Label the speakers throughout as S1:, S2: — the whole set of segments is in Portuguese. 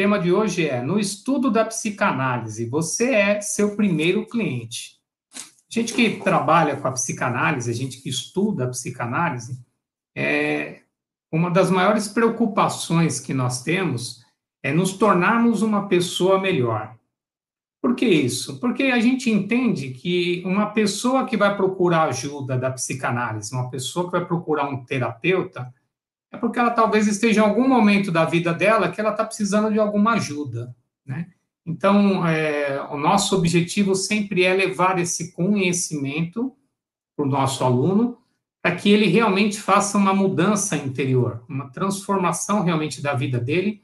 S1: Tema de hoje é: no estudo da psicanálise, você é seu primeiro cliente. Gente que trabalha com a psicanálise, a gente que estuda a psicanálise, é uma das maiores preocupações que nós temos é nos tornarmos uma pessoa melhor. Por que isso? Porque a gente entende que uma pessoa que vai procurar ajuda da psicanálise, uma pessoa que vai procurar um terapeuta, é porque ela talvez esteja em algum momento da vida dela que ela está precisando de alguma ajuda, né? Então, é, o nosso objetivo sempre é levar esse conhecimento para o nosso aluno, para que ele realmente faça uma mudança interior, uma transformação realmente da vida dele,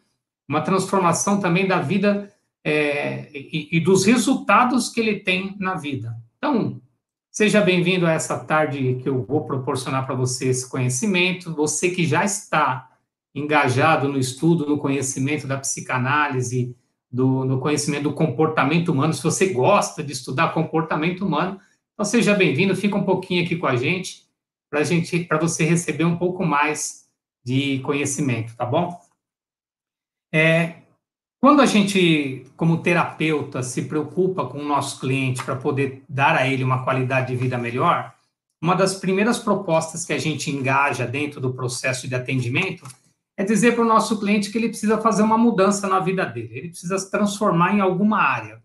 S1: uma transformação também da vida é, e, e dos resultados que ele tem na vida. Então, Seja bem-vindo a essa tarde que eu vou proporcionar para você esse conhecimento. Você que já está engajado no estudo, no conhecimento da psicanálise, do, no conhecimento do comportamento humano, se você gosta de estudar comportamento humano, então seja bem-vindo, fica um pouquinho aqui com a gente, para gente, para você receber um pouco mais de conhecimento, tá bom? É, quando a gente, como terapeuta, se preocupa com o nosso cliente para poder dar a ele uma qualidade de vida melhor, uma das primeiras propostas que a gente engaja dentro do processo de atendimento é dizer para o nosso cliente que ele precisa fazer uma mudança na vida dele, ele precisa se transformar em alguma área.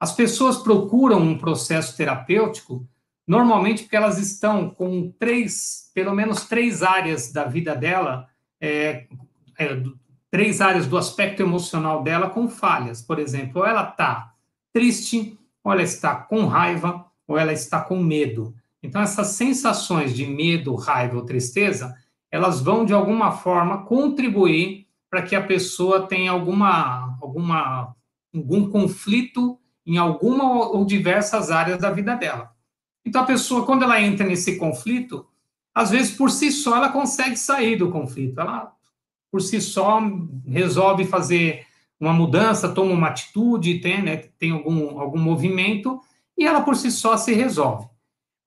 S1: As pessoas procuram um processo terapêutico normalmente porque elas estão com três, pelo menos três áreas da vida dela, é, é, três áreas do aspecto emocional dela com falhas. Por exemplo, ou ela está triste, ou ela está com raiva, ou ela está com medo. Então, essas sensações de medo, raiva ou tristeza, elas vão, de alguma forma, contribuir para que a pessoa tenha alguma, alguma, algum conflito em alguma ou diversas áreas da vida dela. Então, a pessoa, quando ela entra nesse conflito, às vezes, por si só, ela consegue sair do conflito. Ela por si só resolve fazer uma mudança, toma uma atitude, tem, né, tem algum, algum movimento, e ela por si só se resolve.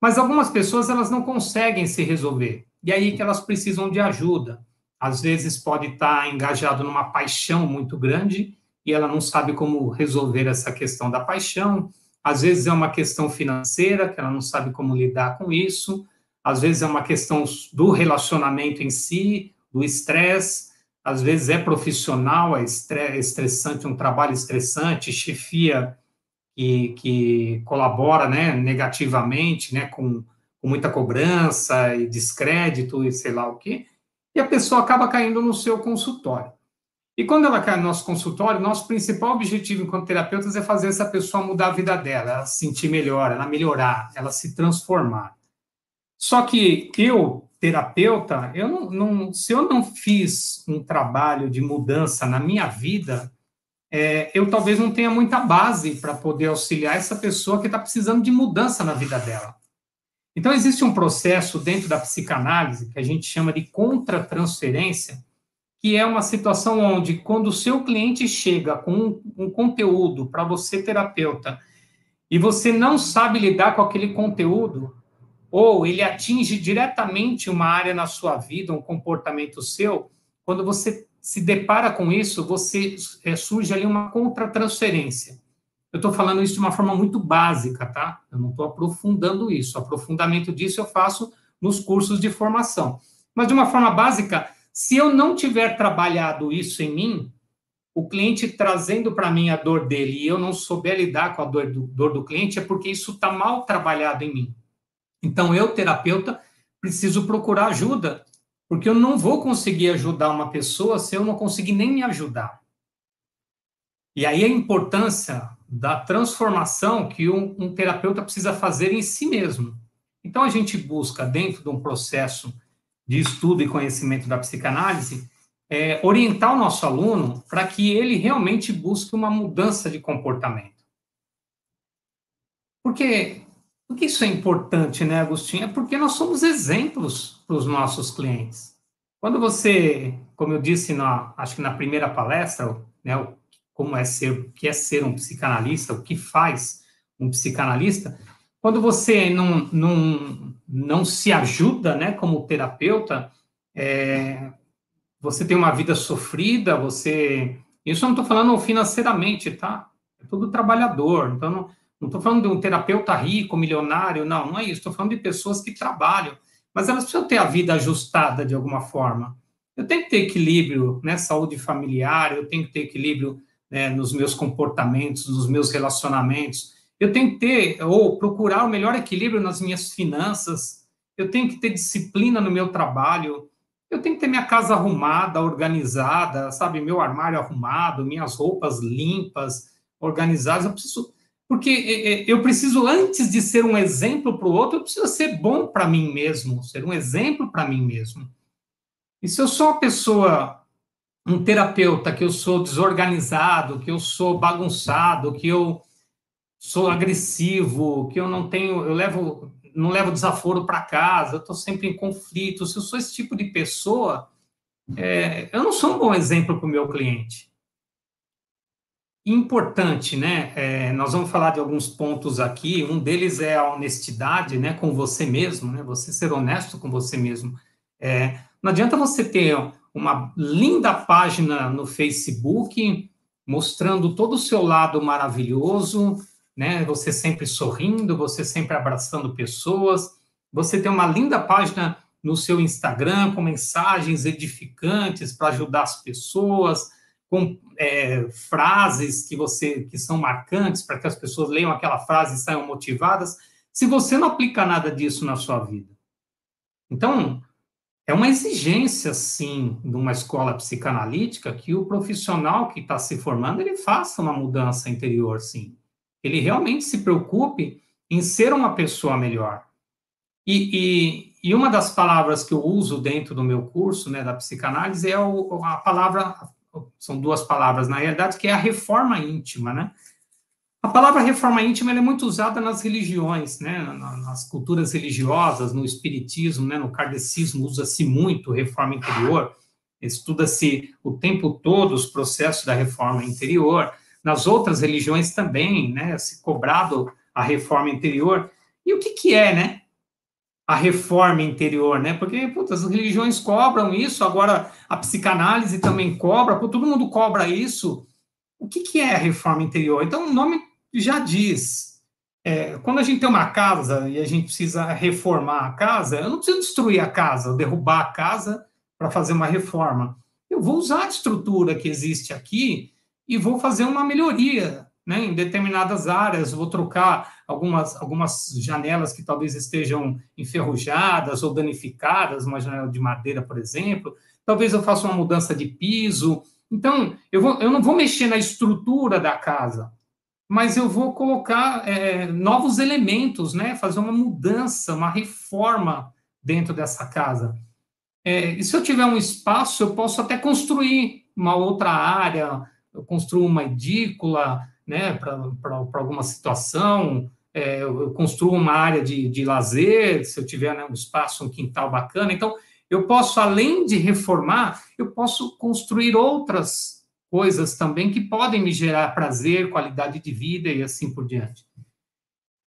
S1: Mas algumas pessoas elas não conseguem se resolver, e aí que elas precisam de ajuda. Às vezes pode estar engajado numa paixão muito grande e ela não sabe como resolver essa questão da paixão. Às vezes é uma questão financeira, que ela não sabe como lidar com isso. Às vezes é uma questão do relacionamento em si, do estresse às vezes é profissional, é estressante, um trabalho estressante, chefia que, que colabora né, negativamente, né, com, com muita cobrança e descrédito e sei lá o quê, e a pessoa acaba caindo no seu consultório. E quando ela cai no nosso consultório, nosso principal objetivo enquanto terapeutas é fazer essa pessoa mudar a vida dela, ela se sentir melhor, ela melhorar, ela se transformar. Só que eu, terapeuta, eu não, não, se eu não fiz um trabalho de mudança na minha vida, é, eu talvez não tenha muita base para poder auxiliar essa pessoa que está precisando de mudança na vida dela. Então, existe um processo dentro da psicanálise que a gente chama de contratransferência, que é uma situação onde, quando o seu cliente chega com um, um conteúdo para você, terapeuta, e você não sabe lidar com aquele conteúdo, ou ele atinge diretamente uma área na sua vida, um comportamento seu, quando você se depara com isso, você é, surge ali uma contratransferência. Eu estou falando isso de uma forma muito básica, tá? Eu não estou aprofundando isso. O aprofundamento disso eu faço nos cursos de formação. Mas de uma forma básica, se eu não tiver trabalhado isso em mim, o cliente trazendo para mim a dor dele e eu não souber lidar com a dor do, dor do cliente, é porque isso está mal trabalhado em mim. Então, eu, terapeuta, preciso procurar ajuda, porque eu não vou conseguir ajudar uma pessoa se eu não conseguir nem me ajudar. E aí a importância da transformação que um, um terapeuta precisa fazer em si mesmo. Então, a gente busca, dentro de um processo de estudo e conhecimento da psicanálise, é, orientar o nosso aluno para que ele realmente busque uma mudança de comportamento. Porque, porque isso é importante, né, Agostinho? É porque nós somos exemplos para os nossos clientes. Quando você, como eu disse, na, acho que na primeira palestra, né, como é ser, o que é ser um psicanalista, o que faz um psicanalista, quando você não, não, não se ajuda, né, como terapeuta, é, você tem uma vida sofrida, você... Isso eu não estou falando financeiramente, tá? É tudo trabalhador, então não estou falando de um terapeuta rico, milionário, não, não é isso, estou falando de pessoas que trabalham, mas elas precisam ter a vida ajustada de alguma forma. Eu tenho que ter equilíbrio, né, saúde familiar, eu tenho que ter equilíbrio né, nos meus comportamentos, nos meus relacionamentos, eu tenho que ter, ou procurar o melhor equilíbrio nas minhas finanças, eu tenho que ter disciplina no meu trabalho, eu tenho que ter minha casa arrumada, organizada, sabe, meu armário arrumado, minhas roupas limpas, organizadas, eu preciso porque eu preciso, antes de ser um exemplo para o outro, eu preciso ser bom para mim mesmo, ser um exemplo para mim mesmo. E se eu sou uma pessoa, um terapeuta, que eu sou desorganizado, que eu sou bagunçado, que eu sou agressivo, que eu não tenho, eu levo, não levo desaforo para casa, eu estou sempre em conflito, se eu sou esse tipo de pessoa, é, eu não sou um bom exemplo para o meu cliente importante, né? É, nós vamos falar de alguns pontos aqui. Um deles é a honestidade, né, com você mesmo, né? Você ser honesto com você mesmo. É, não adianta você ter uma linda página no Facebook mostrando todo o seu lado maravilhoso, né? Você sempre sorrindo, você sempre abraçando pessoas. Você tem uma linda página no seu Instagram com mensagens edificantes para ajudar as pessoas com é, frases que você que são marcantes para que as pessoas leiam aquela frase e saiam motivadas, se você não aplica nada disso na sua vida. Então, é uma exigência, sim, de uma escola psicanalítica que o profissional que está se formando ele faça uma mudança interior, sim. Ele realmente se preocupe em ser uma pessoa melhor. E, e, e uma das palavras que eu uso dentro do meu curso, né, da psicanálise, é o, a palavra são duas palavras, na realidade, que é a reforma íntima, né? A palavra reforma íntima é muito usada nas religiões, né? nas culturas religiosas, no espiritismo, né? no kardecismo, usa-se muito reforma interior, estuda-se o tempo todo os processos da reforma interior, nas outras religiões também, né? se cobrado a reforma interior. E o que, que é, né? A reforma interior, né? Porque as religiões cobram isso, agora a psicanálise também cobra, todo mundo cobra isso. O que, que é a reforma interior? Então, o nome já diz. É, quando a gente tem uma casa e a gente precisa reformar a casa, eu não preciso destruir a casa, derrubar a casa para fazer uma reforma. Eu vou usar a estrutura que existe aqui e vou fazer uma melhoria né, em determinadas áreas, vou trocar algumas, algumas janelas que talvez estejam enferrujadas ou danificadas, uma janela de madeira, por exemplo, talvez eu faça uma mudança de piso. Então, eu, vou, eu não vou mexer na estrutura da casa, mas eu vou colocar é, novos elementos, né, fazer uma mudança, uma reforma dentro dessa casa. É, e se eu tiver um espaço, eu posso até construir uma outra área, eu construo uma edícula, né, para alguma situação, é, eu construo uma área de, de lazer, se eu tiver né, um espaço, um quintal bacana. Então, eu posso, além de reformar, eu posso construir outras coisas também que podem me gerar prazer, qualidade de vida e assim por diante.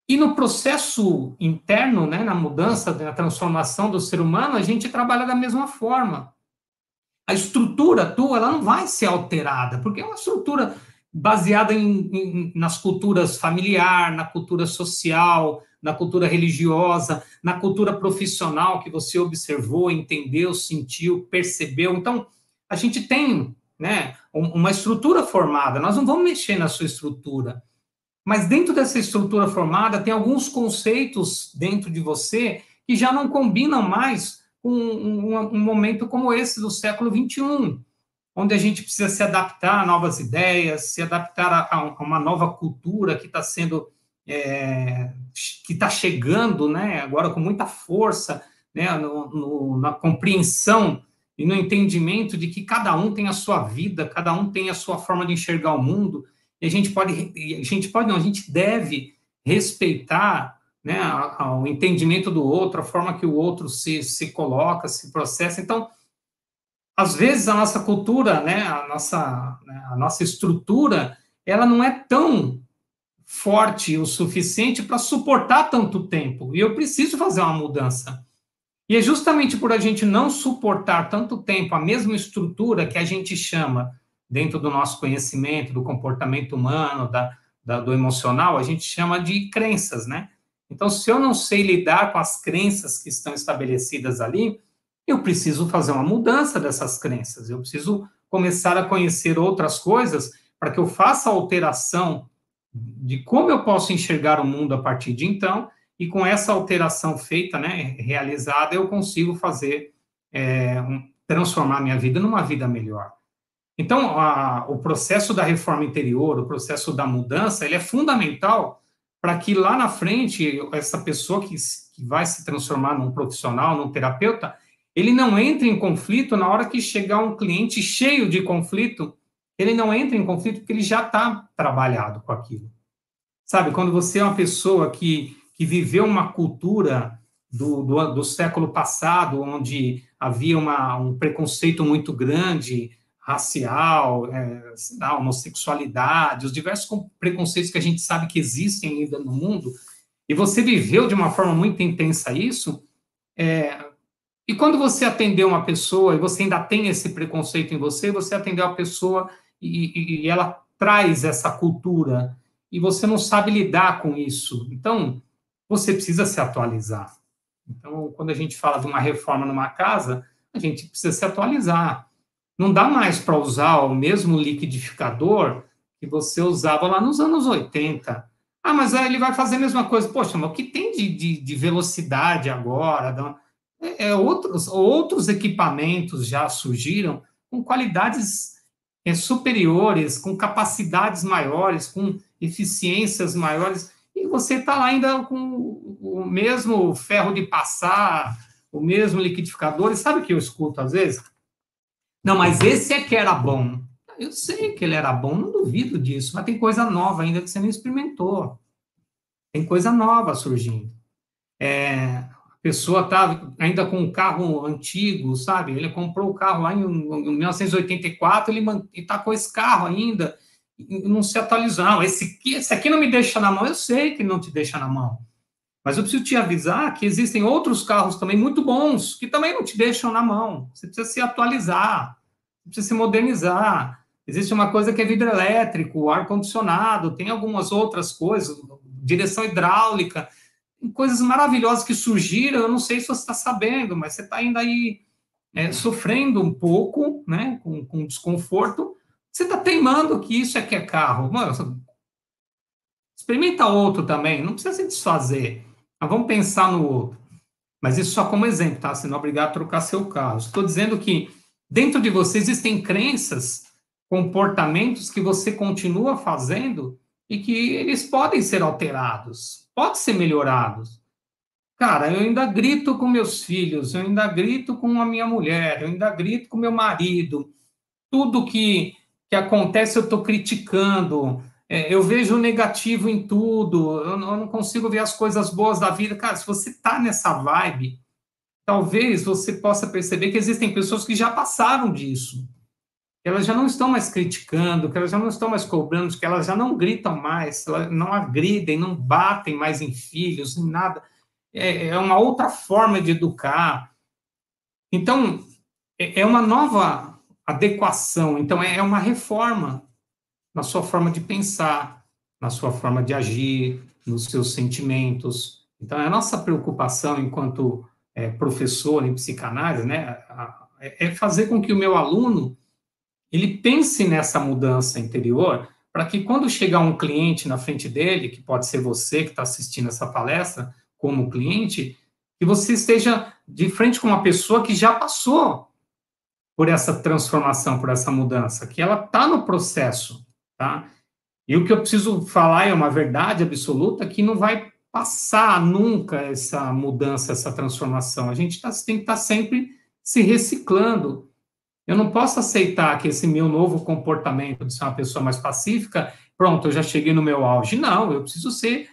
S1: E no processo interno, né, na mudança, na transformação do ser humano, a gente trabalha da mesma forma. A estrutura tua, ela não vai ser alterada, porque é uma estrutura baseada em, em, nas culturas familiar, na cultura social, na cultura religiosa, na cultura profissional que você observou, entendeu, sentiu, percebeu. Então, a gente tem né, uma estrutura formada, nós não vamos mexer na sua estrutura. Mas dentro dessa estrutura formada, tem alguns conceitos dentro de você que já não combinam mais com um, um, um momento como esse do século XXI onde a gente precisa se adaptar a novas ideias, se adaptar a, a uma nova cultura que está sendo é, que está chegando, né, agora com muita força, né, no, no, na compreensão e no entendimento de que cada um tem a sua vida, cada um tem a sua forma de enxergar o mundo, e a gente pode, a gente pode, não, a gente deve respeitar né, o entendimento do outro, a forma que o outro se, se coloca, se processa. Então, às vezes a nossa cultura, né, a nossa, né, a nossa estrutura, ela não é tão forte o suficiente para suportar tanto tempo. E eu preciso fazer uma mudança. E é justamente por a gente não suportar tanto tempo a mesma estrutura que a gente chama, dentro do nosso conhecimento, do comportamento humano, da, da, do emocional, a gente chama de crenças, né? Então, se eu não sei lidar com as crenças que estão estabelecidas ali, eu preciso fazer uma mudança dessas crenças, eu preciso começar a conhecer outras coisas para que eu faça a alteração de como eu posso enxergar o mundo a partir de então, e com essa alteração feita, né, realizada, eu consigo fazer, é, um, transformar minha vida numa vida melhor. Então, a, o processo da reforma interior, o processo da mudança, ele é fundamental para que lá na frente, essa pessoa que, que vai se transformar num profissional, num terapeuta, ele não entre em conflito na hora que chegar um cliente cheio de conflito, ele não entra em conflito porque ele já está trabalhado com aquilo. Sabe, quando você é uma pessoa que, que viveu uma cultura do, do, do século passado, onde havia uma, um preconceito muito grande, racial, é, a homossexualidade, os diversos preconceitos que a gente sabe que existem ainda no mundo, e você viveu de uma forma muito intensa isso, é, e quando você atendeu uma pessoa e você ainda tem esse preconceito em você, você atendeu a pessoa e, e, ela traz essa cultura e você não sabe lidar com isso. Então, você precisa se atualizar. Então, quando a gente fala de uma reforma numa casa, a gente precisa se atualizar. Não dá mais para usar o mesmo liquidificador que você usava lá nos anos 80. Ah, mas ele vai fazer a mesma coisa. Poxa, mas o que tem de, de, de velocidade agora? É, é, outros, outros equipamentos já surgiram com qualidades é, superiores, com capacidades maiores, com eficiências maiores, e você está lá ainda com o mesmo ferro de passar, o mesmo liquidificador, e sabe o que eu escuto às vezes? Não, mas esse é que era bom. Eu sei que ele era bom, não duvido disso, mas tem coisa nova ainda que você não experimentou. Tem coisa nova surgindo. É, pessoa está ainda com um carro antigo, sabe? Ele comprou o carro lá em, em 1984, ele está com esse carro ainda, não se atualizou. Não, esse, esse aqui não me deixa na mão, eu sei que não te deixa na mão. Mas eu preciso te avisar que existem outros carros também muito bons que também não te deixam na mão. Você precisa se atualizar, precisa se modernizar. Existe uma coisa que é vidro elétrico, ar condicionado, tem algumas outras coisas, direção hidráulica, coisas maravilhosas que surgiram. Eu não sei se você está sabendo, mas você está ainda aí é, sofrendo um pouco, né, com, com desconforto. Você está teimando que isso é que é carro. Mano, experimenta outro também, não precisa se desfazer. Mas vamos pensar no outro. Mas isso só como exemplo, tá? Você não é obrigado a trocar seu carro. Estou dizendo que dentro de você existem crenças, comportamentos que você continua fazendo e que eles podem ser alterados, podem ser melhorados. Cara, eu ainda grito com meus filhos, eu ainda grito com a minha mulher, eu ainda grito com meu marido. Tudo que, que acontece eu estou criticando, é, eu vejo o negativo em tudo, eu eu não, consigo ver as coisas boas da vida. Cara, se você está nessa vibe, talvez você possa perceber que existem pessoas que já passaram disso. Elas já não estão mais criticando, que elas já não estão mais cobrando, que elas já não gritam mais, não agridem, não batem mais em filhos, em nada. É, é uma outra forma de educar. Então, é, é uma nova adequação, então é, é uma reforma na sua forma de pensar, na sua forma de agir, nos seus sentimentos. Então, a nossa preocupação enquanto é, professor em psicanálise, né, é, é fazer com que o meu aluno ele pense nessa mudança interior, para que quando chegar um cliente na frente dele, que pode ser você que está assistindo essa palestra como cliente, que você esteja de frente com uma pessoa que já passou por essa transformação, por essa mudança, que ela está no processo, tá? E o que eu preciso falar é uma verdade absoluta que não vai passar nunca essa mudança, essa transformação. A gente tá, tem que estar tá sempre se reciclando. Eu não posso aceitar que esse meu novo comportamento de ser uma pessoa mais pacífica, pronto, eu já cheguei no meu auge. Não, eu preciso ser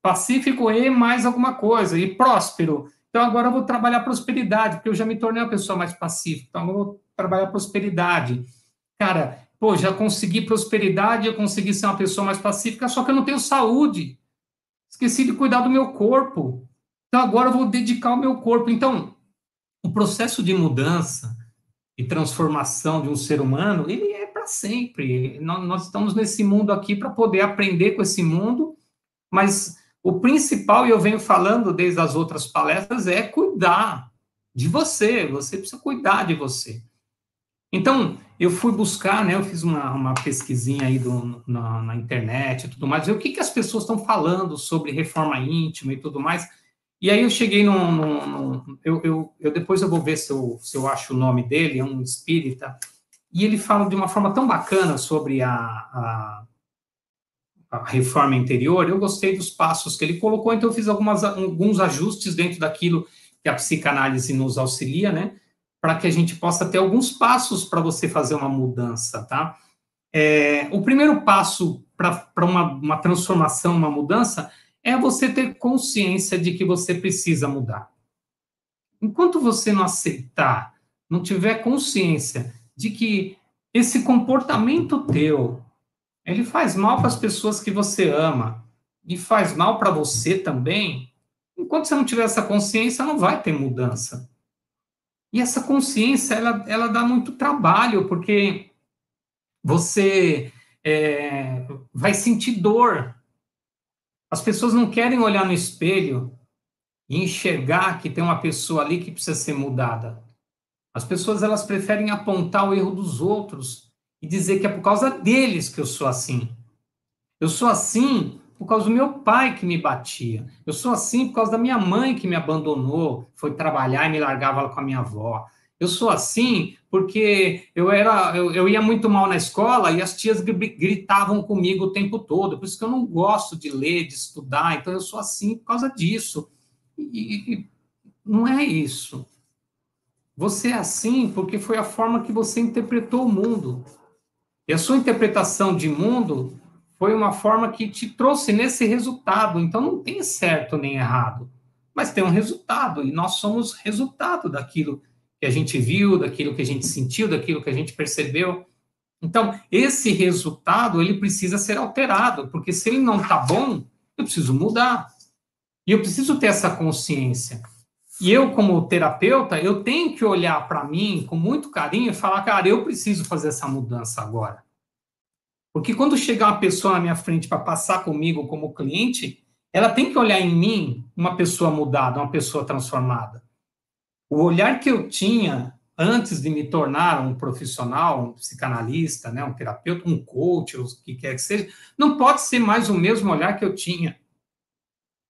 S1: pacífico e mais alguma coisa, e próspero. Então agora eu vou trabalhar prosperidade, porque eu já me tornei uma pessoa mais pacífica. Então eu vou trabalhar prosperidade. Cara, pô, já consegui prosperidade, eu consegui ser uma pessoa mais pacífica, só que eu não tenho saúde. Esqueci de cuidar do meu corpo. Então agora eu vou dedicar o meu corpo. Então, o processo de mudança e transformação de um ser humano, ele é para sempre. Nós, estamos nesse mundo aqui para poder aprender com esse mundo, mas o principal, e eu venho falando desde as outras palestras, é cuidar de você. Você precisa cuidar de você. Então, eu fui buscar, né? Eu fiz uma, uma pesquisinha aí do, na, na internet e tudo mais, ver o que, que as pessoas estão falando sobre reforma íntima e tudo mais. E aí eu cheguei num. num, num eu, eu, eu, depois eu vou ver se eu, se eu acho o nome dele, é um espírita, e ele fala de uma forma tão bacana sobre a, a a reforma interior, eu gostei dos passos que ele colocou, então eu fiz algumas, alguns ajustes dentro daquilo que a psicanálise nos auxilia, né? Para que a gente possa ter alguns passos para você fazer uma mudança, tá? É, o primeiro passo para uma, uma transformação, uma mudança, é você ter consciência de que você precisa mudar. Enquanto você não aceitar, não tiver consciência de que esse comportamento teu ele faz mal para as pessoas que você ama e faz mal para você também. Enquanto você não tiver essa consciência, não vai ter mudança. E essa consciência, ela, ela dá muito trabalho, porque você é, vai sentir dor. As pessoas não querem olhar no espelho e enxergar que tem uma pessoa ali que precisa ser mudada. As pessoas elas preferem apontar o erro dos outros e dizer que é por causa deles que eu sou assim. Eu sou assim por causa do meu pai que me batia. Eu sou assim por causa da minha mãe que me abandonou, foi trabalhar e me largava com a minha avó. Eu sou assim porque eu era, eu, eu ia muito mal na escola e as tias gritavam comigo o tempo todo. Por isso que eu não gosto de ler, de estudar. Então eu sou assim por causa disso. E, e não é isso. Você é assim porque foi a forma que você interpretou o mundo. E a sua interpretação de mundo foi uma forma que te trouxe nesse resultado. Então não tem certo nem errado, mas tem um resultado e nós somos resultado daquilo que a gente viu, daquilo que a gente sentiu, daquilo que a gente percebeu. Então, esse resultado, ele precisa ser alterado, porque se ele não está bom, eu preciso mudar. E eu preciso ter essa consciência. E eu, como terapeuta, eu tenho que olhar para mim com muito carinho e falar, cara, eu preciso fazer essa mudança agora. Porque quando chegar uma pessoa na minha frente para passar comigo como cliente, ela tem que olhar em mim uma pessoa mudada, uma pessoa transformada. O olhar que eu tinha antes de me tornar um profissional, um psicanalista, né, um terapeuta, um coach, o que quer que seja, não pode ser mais o mesmo olhar que eu tinha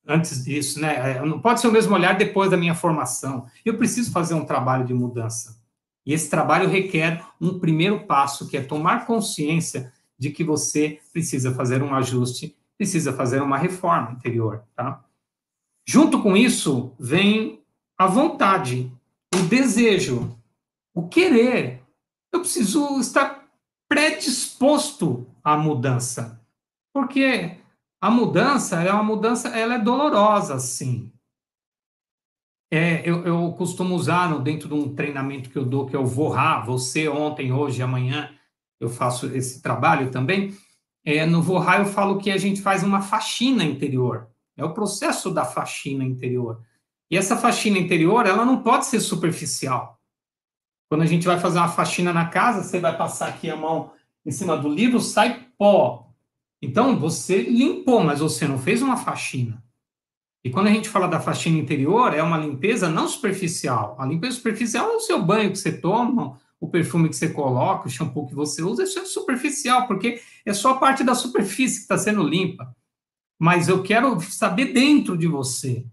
S1: antes disso, né? É, não pode ser o mesmo olhar depois da minha formação. Eu preciso fazer um trabalho de mudança. E esse trabalho requer um primeiro passo, que é tomar consciência de que você precisa fazer um ajuste, precisa fazer uma reforma interior, tá? Junto com isso, vem a vontade, o desejo, o querer. Eu preciso estar predisposto à mudança. Porque a mudança é uma mudança, ela é dolorosa, sim. É, eu, eu, costumo usar dentro de um treinamento que eu dou, que é o Vorra, você ontem, hoje, amanhã, eu faço esse trabalho também. É, no Vorra eu falo que a gente faz uma faxina interior. É o processo da faxina interior. E essa faxina interior, ela não pode ser superficial. Quando a gente vai fazer uma faxina na casa, você vai passar aqui a mão em cima do livro, sai pó. Então, você limpou, mas você não fez uma faxina. E quando a gente fala da faxina interior, é uma limpeza não superficial. A limpeza superficial é o seu banho que você toma, o perfume que você coloca, o shampoo que você usa, isso é superficial, porque é só a parte da superfície que está sendo limpa. Mas eu quero saber dentro de você.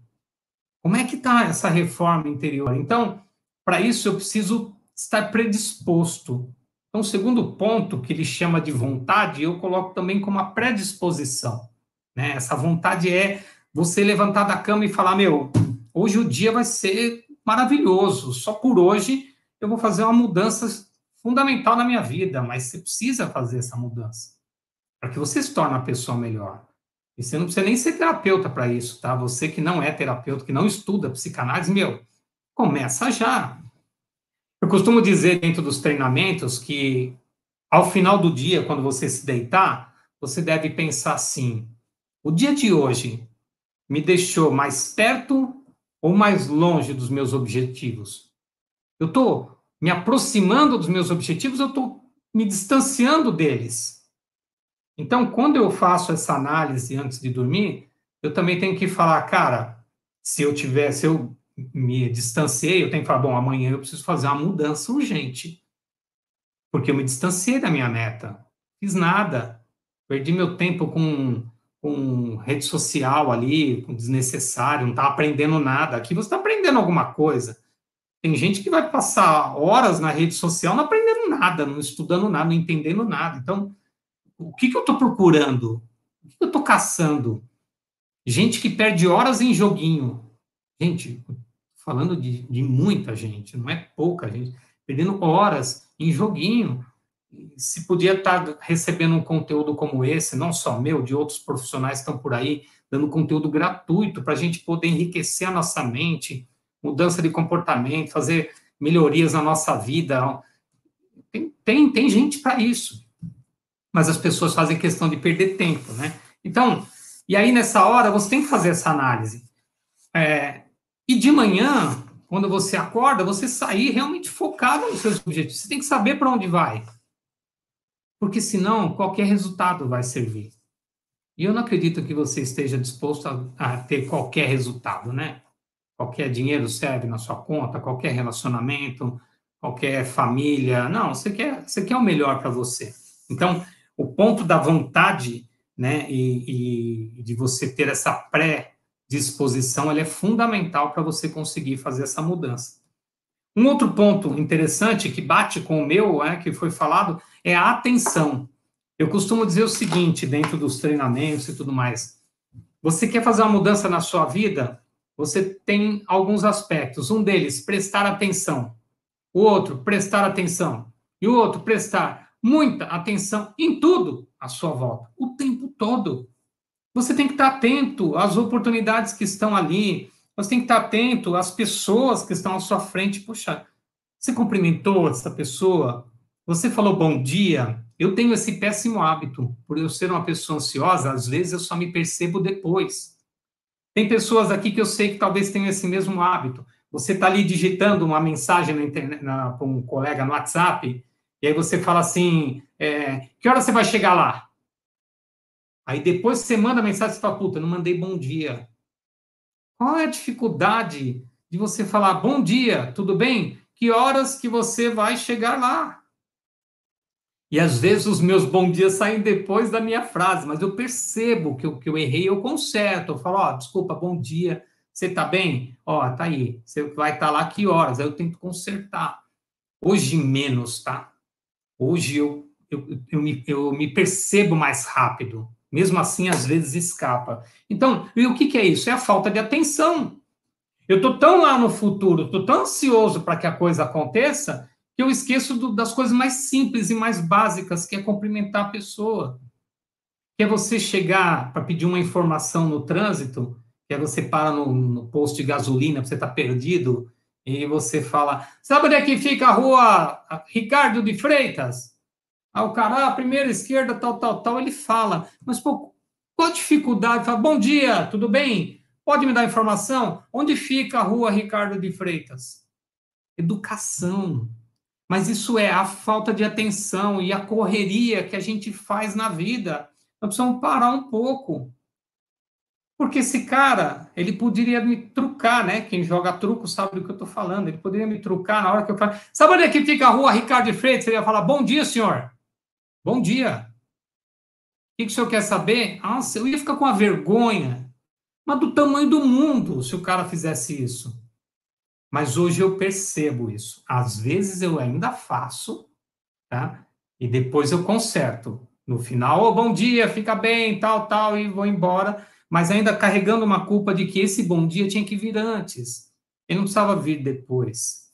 S1: Como é que está essa reforma interior? Então, para isso, eu preciso estar predisposto então, o segundo ponto, que ele chama de vontade, eu coloco também como a predisposição. Né? Essa vontade é você levantar da cama e falar: meu, hoje o dia vai ser maravilhoso, só por hoje eu vou fazer uma mudança fundamental na minha vida, mas você precisa fazer essa mudança para que você se torne uma pessoa melhor. E você não precisa nem ser terapeuta para isso, tá? Você que não é terapeuta, que não estuda psicanálise, meu, começa já. Eu costumo dizer dentro dos treinamentos que ao final do dia, quando você se deitar, você deve pensar assim: o dia de hoje me deixou mais perto ou mais longe dos meus objetivos? Eu estou me aproximando dos meus objetivos, eu estou me distanciando deles. Então, quando eu faço essa análise antes de dormir, eu também tenho que falar, cara, se eu tiver, se eu me distanciei, eu tenho que falar, bom, amanhã eu preciso fazer uma mudança urgente. Porque eu me distanciei da minha meta. Fiz nada. Perdi meu tempo com, com rede social ali, com desnecessário, não está aprendendo nada. Aqui você está aprendendo alguma coisa. Tem gente que vai passar horas na rede social não aprendendo nada, não estudando nada, não entendendo nada. Então, o que, que eu estou procurando? O que, que eu estou caçando? Gente que perde horas em joguinho. Gente, falando de, de muita gente, não é pouca gente, perdendo horas em joguinho. Se podia estar tá recebendo um conteúdo como esse, não só meu, de outros profissionais que estão por aí, dando conteúdo gratuito para a gente poder enriquecer a nossa mente, mudança de comportamento, fazer melhorias na nossa vida. Tem, tem, tem gente para isso. Mas as pessoas fazem questão de perder tempo, né? Então, e aí nessa hora você tem que fazer essa análise. É, e de manhã, quando você acorda, você sair realmente focado nos seus objetivos. Você tem que saber para onde vai. Porque senão, qualquer resultado vai servir. E eu não acredito que você esteja disposto a, a ter qualquer resultado, né? Qualquer dinheiro serve na sua conta, qualquer relacionamento, qualquer família. Não, você quer, você quer o melhor para você. Então, o ponto da vontade, né, e, e de você ter essa pré disposição ela é fundamental para você conseguir fazer essa mudança. Um outro ponto interessante que bate com o meu, é, que foi falado, é a atenção. Eu costumo dizer o seguinte, dentro dos treinamentos e tudo mais. Você quer fazer uma mudança na sua vida? Você tem alguns aspectos. Um deles, prestar atenção. O outro, prestar atenção. E o outro, prestar muita atenção em tudo à sua volta, o tempo todo. Você tem que estar atento às oportunidades que estão ali. Você tem que estar atento às pessoas que estão à sua frente. Puxa, você cumprimentou essa pessoa? Você falou bom dia? Eu tenho esse péssimo hábito. Por eu ser uma pessoa ansiosa, às vezes eu só me percebo depois. Tem pessoas aqui que eu sei que talvez tenham esse mesmo hábito. Você está ali digitando uma mensagem na internet, na, com um colega no WhatsApp, e aí você fala assim: é, que hora você vai chegar lá? Aí depois você manda mensagem e fala, puta, não mandei bom dia. Qual é a dificuldade de você falar bom dia, tudo bem? Que horas que você vai chegar lá? E às vezes os meus bom dias saem depois da minha frase, mas eu percebo que eu, que eu errei, eu conserto. Eu falo, ó, oh, desculpa, bom dia, você tá bem? Ó, oh, tá aí, você vai estar tá lá que horas? Aí eu tento consertar. Hoje menos, tá? Hoje eu, eu, eu, me, eu me percebo mais rápido. Mesmo assim, às vezes escapa. Então, e o que, que é isso? É a falta de atenção. Eu estou tão lá no futuro, estou tão ansioso para que a coisa aconteça, que eu esqueço do, das coisas mais simples e mais básicas, que é cumprimentar a pessoa. Que é você chegar para pedir uma informação no trânsito, que é você para no, no posto de gasolina, você está perdido, e você fala: Sabe onde é que fica a rua Ricardo de Freitas? Aí o cara, ah, primeira esquerda, tal, tal, tal, ele fala. Mas, pô, qual a dificuldade? Fala, bom dia, tudo bem? Pode me dar informação? Onde fica a rua Ricardo de Freitas? Educação. Mas isso é a falta de atenção e a correria que a gente faz na vida. Nós precisamos parar um pouco. Porque esse cara, ele poderia me trucar, né? Quem joga truco sabe do que eu estou falando. Ele poderia me trucar na hora que eu falo. Sabe onde é que fica a rua Ricardo Freitas? Ele ia falar, bom dia, senhor. Bom dia. O que, que o senhor quer saber? Nossa, eu ia ficar com a vergonha, mas do tamanho do mundo, se o cara fizesse isso. Mas hoje eu percebo isso. Às vezes eu ainda faço, tá? E depois eu conserto. No final, oh, bom dia, fica bem, tal, tal, e vou embora. Mas ainda carregando uma culpa de que esse bom dia tinha que vir antes. Ele não precisava vir depois.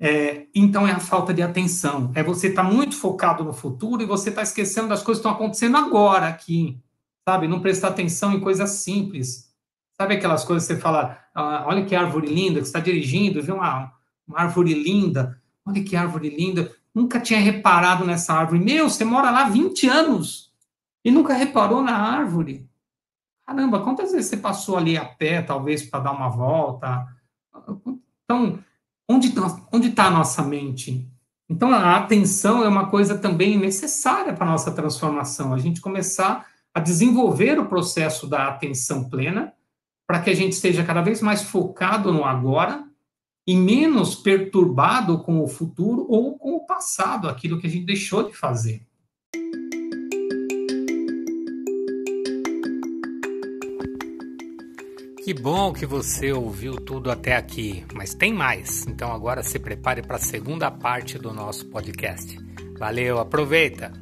S1: É, então é a falta de atenção. É você estar tá muito focado no futuro e você está esquecendo das coisas que estão acontecendo agora aqui. sabe? Não prestar atenção em coisas simples. Sabe aquelas coisas que você fala, ah, olha que árvore linda, que está dirigindo, viu uma, uma árvore linda, olha que árvore linda, nunca tinha reparado nessa árvore. Meu, você mora lá 20 anos e nunca reparou na árvore. Caramba, quantas vezes você passou ali a pé, talvez, para dar uma volta? Então, onde está tá a nossa mente? Então, a atenção é uma coisa também necessária para a nossa transformação. A gente começar a desenvolver o processo da atenção plena, para que a gente esteja cada vez mais focado no agora e menos perturbado com o futuro ou com o passado, aquilo que a gente deixou de fazer. Que bom que você ouviu tudo até aqui, mas tem mais. Então agora se prepare para a segunda parte do nosso podcast. Valeu, aproveita!